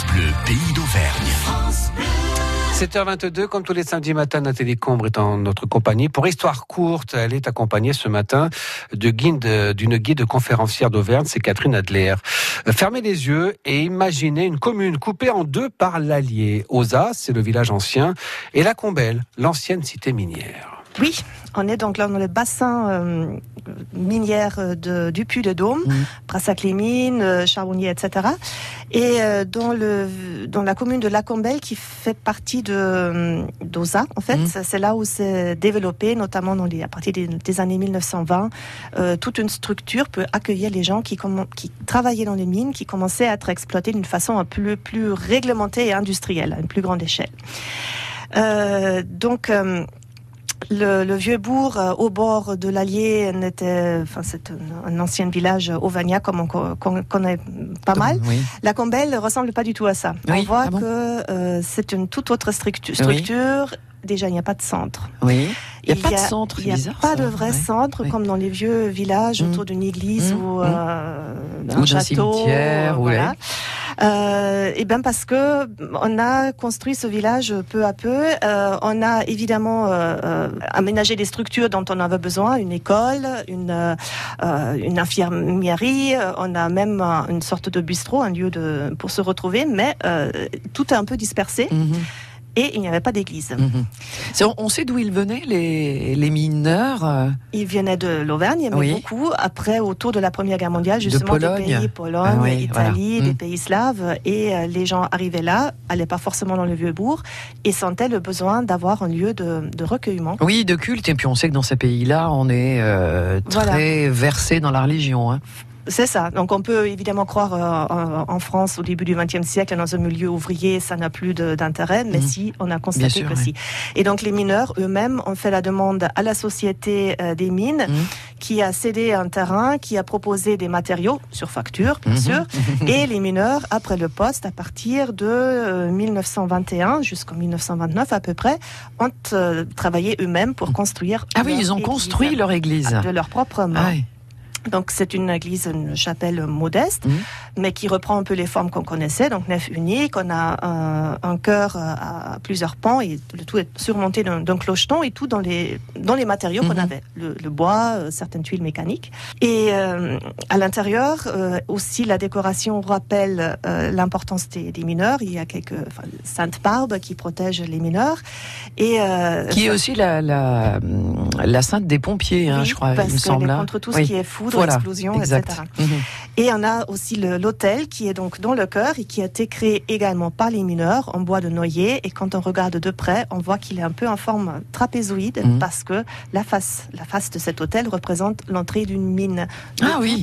France Bleu, pays d'Auvergne. 7h22, comme tous les samedis matins, Nathalie Combre est en notre compagnie. Pour histoire courte, elle est accompagnée ce matin d'une guide conférencière d'Auvergne, c'est Catherine Adler. Fermez les yeux et imaginez une commune coupée en deux par l'Allier. Osa, c'est le village ancien, et la Combelle, l'ancienne cité minière. Oui, on est donc là dans le bassin euh, minière de, du Puy de Dôme, mmh. Brassac-les-Mines, euh, Charbonnier, etc. Et euh, dans, le, dans la commune de Lacombelle, qui fait partie de d'Osa, en fait, mmh. c'est là où s'est développé, notamment dans les, à partir des, des années 1920, euh, toute une structure peut accueillir les gens qui, qui travaillaient dans les mines, qui commençaient à être exploités d'une façon un peu plus réglementée et industrielle, à une plus grande échelle. Euh, donc, euh, le, le, vieux bourg euh, au bord de l'Allier n'était, enfin c'est un, un, ancien village auvergnat comme on, qu'on connaît pas mal. Oui. La Combelle ressemble pas du tout à ça. Oui, on voit ah bon que euh, c'est une toute autre structure. structure. Déjà, il n'y a pas de centre. Oui. Il n'y a pas de centre. Il n'y a bizarre, pas ça. de vrai Ouais. centre Oui. comme dans les vieux villages Mm. autour d'une église Mm. ou Mm. euh, d'un château. cimetière, euh, ouais. Euh, et bien parce que on a construit ce village peu à peu. Euh, on a évidemment euh, euh, aménagé des structures dont on avait besoin, une école, une, euh, euh, une infirmerie. On a même une sorte de bistrot, un lieu de, pour se retrouver, mais tout est un peu dispersé Mhm, et il n'y avait pas d'église. mhm. On sait d'où ils venaient, les, les mineurs euh, Ils venaient de l'Auvergne, mais Oui. beaucoup après, autour de la Première Guerre mondiale, justement Pologne. des pays, Pologne, Ah oui, Italie, voilà. des Mm. pays slaves, et euh, les gens arrivaient là, allaient pas forcément dans le vieux bourg, et sentaient le besoin d'avoir un lieu de, de recueillement. Oui, de culte. Et puis on sait que dans ces pays-là, on est euh, très versé dans la religion. hein. C'est ça. Donc on peut évidemment croire euh, en, France au début du XXe siècle, dans un milieu ouvrier, ça n'a plus d'intérêt, mais Mhm. si, on a constaté sûr, que si. Et donc les mineurs eux-mêmes ont fait la demande à la société euh, des mines, Mhm. qui a cédé un terrain, qui a proposé des matériaux sur facture, bien Mhm. sûr, et les mineurs, après le poste, à partir de euh, 1921 jusqu'en 1929 à peu près, ont euh, travaillé eux-mêmes pour construire. Ah oui, leur ils ont église construit leur église. de leurs propres mains. Ah oui. Donc c'est une église, une chapelle modeste, Mhm. Mais qui reprend un peu les formes qu'on connaissait. Donc nef unique, on a un, un chœur euh, à plusieurs pans et le tout est surmonté d'un clocheton et tout dans les dans les matériaux qu'on Mhm. avait, le, le bois, euh, certaines tuiles mécaniques. Et euh, à l'intérieur euh, aussi la décoration rappelle l'importance des, des mineurs. Il y a quelques enfin, sainte barbe qui protège les mineurs et Qui est aussi la, la, la sainte des pompiers, hein, oui, je crois, parce il me semble. hein. contre tout Oui. ce qui est foudre, Voilà, explosion, exact. etc. Mhm. Et on a aussi le- l'hôtel qui est donc dans le cœur et qui a été créé également par les mineurs en bois de noyer. Et quand on regarde de près, on voit qu'il est un peu en forme trapézoïde Mhm. parce que la face, la face de cet hôtel représente l'entrée d'une mine Ah oui.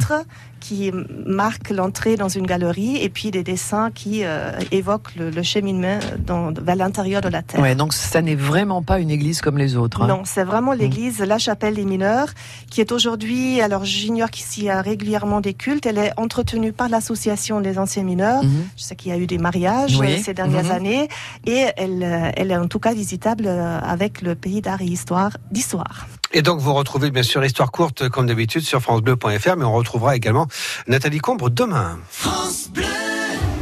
Qui marque l'entrée dans une galerie et puis des dessins qui euh, évoquent le, le cheminement dans, vers l'intérieur de la terre. Ouais, donc ça n'est vraiment pas une église comme les autres. hein. Non, c'est vraiment l'église, la chapelle des mineurs, qui est aujourd'hui, alors j'ignore s'il y a régulièrement des cultes, elle est entretenue par l'association des anciens mineurs. Mhm. Je sais qu'il y a eu des mariages Oui. euh, ces dernières Mhm. années, et elle, euh, elle est en tout cas visitable avec le pays d'art et histoire d'histoire. Et donc, vous retrouvez bien sûr Histoire courte, comme d'habitude, sur FranceBleu.fr, mais on retrouvera également Nathalie Combre demain.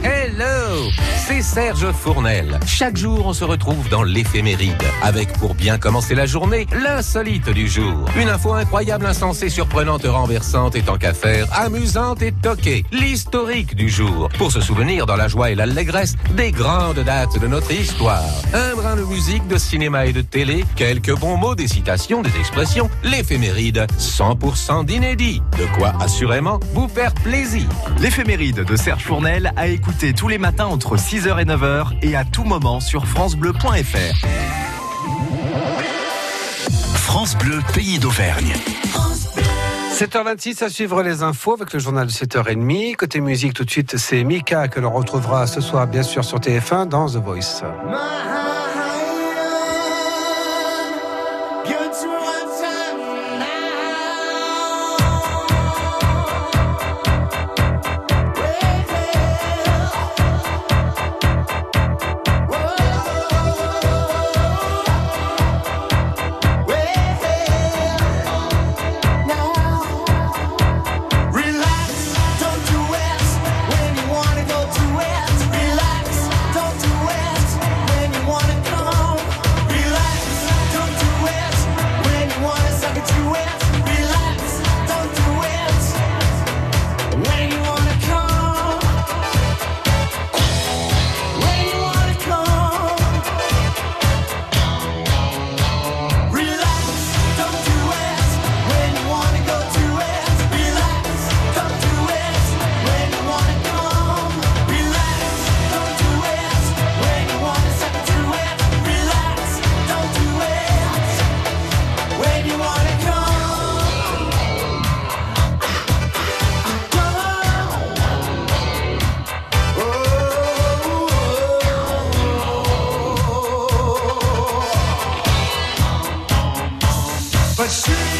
Hello C'est Serge Fournel. Chaque jour, on se retrouve dans l'éphéméride, avec pour bien commencer la journée, l'insolite du jour. Une info incroyable, insensée, surprenante, renversante et tant qu'à faire, amusante et toquée. L'historique du jour, pour se souvenir dans la joie et l'allégresse des grandes dates de notre histoire. Un brin de musique, de cinéma et de télé, quelques bons mots, des citations, des expressions, l'éphéméride, 100% d'inédit. De quoi, assurément, vous faire plaisir. L'éphéméride de Serge Fournel à écouter tous les matins entre 6h et 9h et à tout moment sur FranceBleu.fr. France Bleu, pays d'Auvergne. 7h26 à suivre les infos avec le journal de 7h30. Côté musique, tout de suite, c'est Mika que l'on retrouvera ce soir, bien sûr, sur TF1 dans The Voice. but she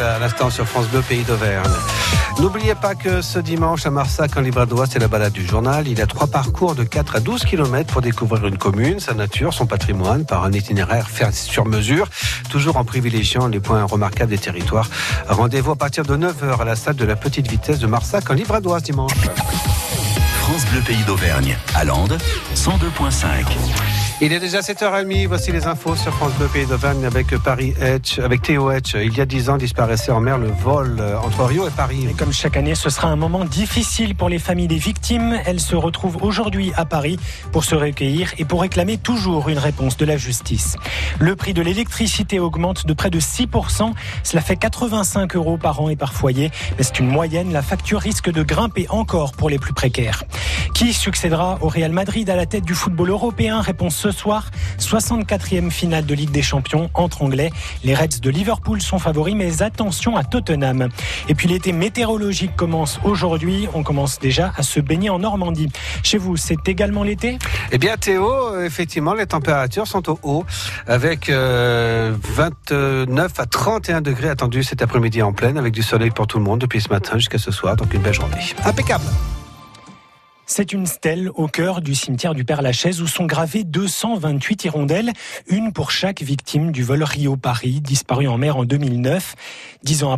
À l'instant sur France Bleu Pays d'Auvergne. N'oubliez pas que ce dimanche à Marsac en Livradois, c'est la balade du journal. Il y a trois parcours de 4 à 12 km pour découvrir une commune, sa nature, son patrimoine par un itinéraire fait sur mesure, toujours en privilégiant les points remarquables des territoires. Rendez-vous à partir de 9h à la salle de la petite vitesse de Marsac en Livradois dimanche. France Bleu Pays d'Auvergne, à Landes, 102.5. Il est déjà 7h30, voici les infos sur France Bleu Pays d'Auvergne avec Paris Edge, avec Théo Edge. Il y a 10 ans disparaissait en mer le vol euh, entre Rio et Paris. Et comme chaque année, ce sera un moment difficile pour les familles des victimes. Elles se retrouvent aujourd'hui à Paris pour se recueillir et pour réclamer toujours une réponse de la justice. Le prix de l'électricité augmente de près de 6%. Cela fait 85 euros par an et par foyer. Mais c'est une moyenne. La facture risque de grimper encore pour les plus précaires. Qui succédera au Real Madrid à la tête du football européen Réponse ce soir, 64e finale de Ligue des Champions entre Anglais. Les Reds de Liverpool sont favoris, mais attention à Tottenham. Et puis l'été météorologique commence aujourd'hui. On commence déjà à se baigner en Normandie. Chez vous, c'est également l'été? Eh bien, Théo, effectivement, les températures sont au haut, avec 29 euh, à 31 degrés attendus cet après-midi en pleine, avec du soleil pour tout le monde depuis ce matin jusqu'à ce soir. Donc une belle journée. Impeccable. C'est une stèle au cœur du cimetière du Père-Lachaise où sont gravées 228 hirondelles, une pour chaque victime du vol Rio-Paris, disparu en mer en 2009. Dix ans après,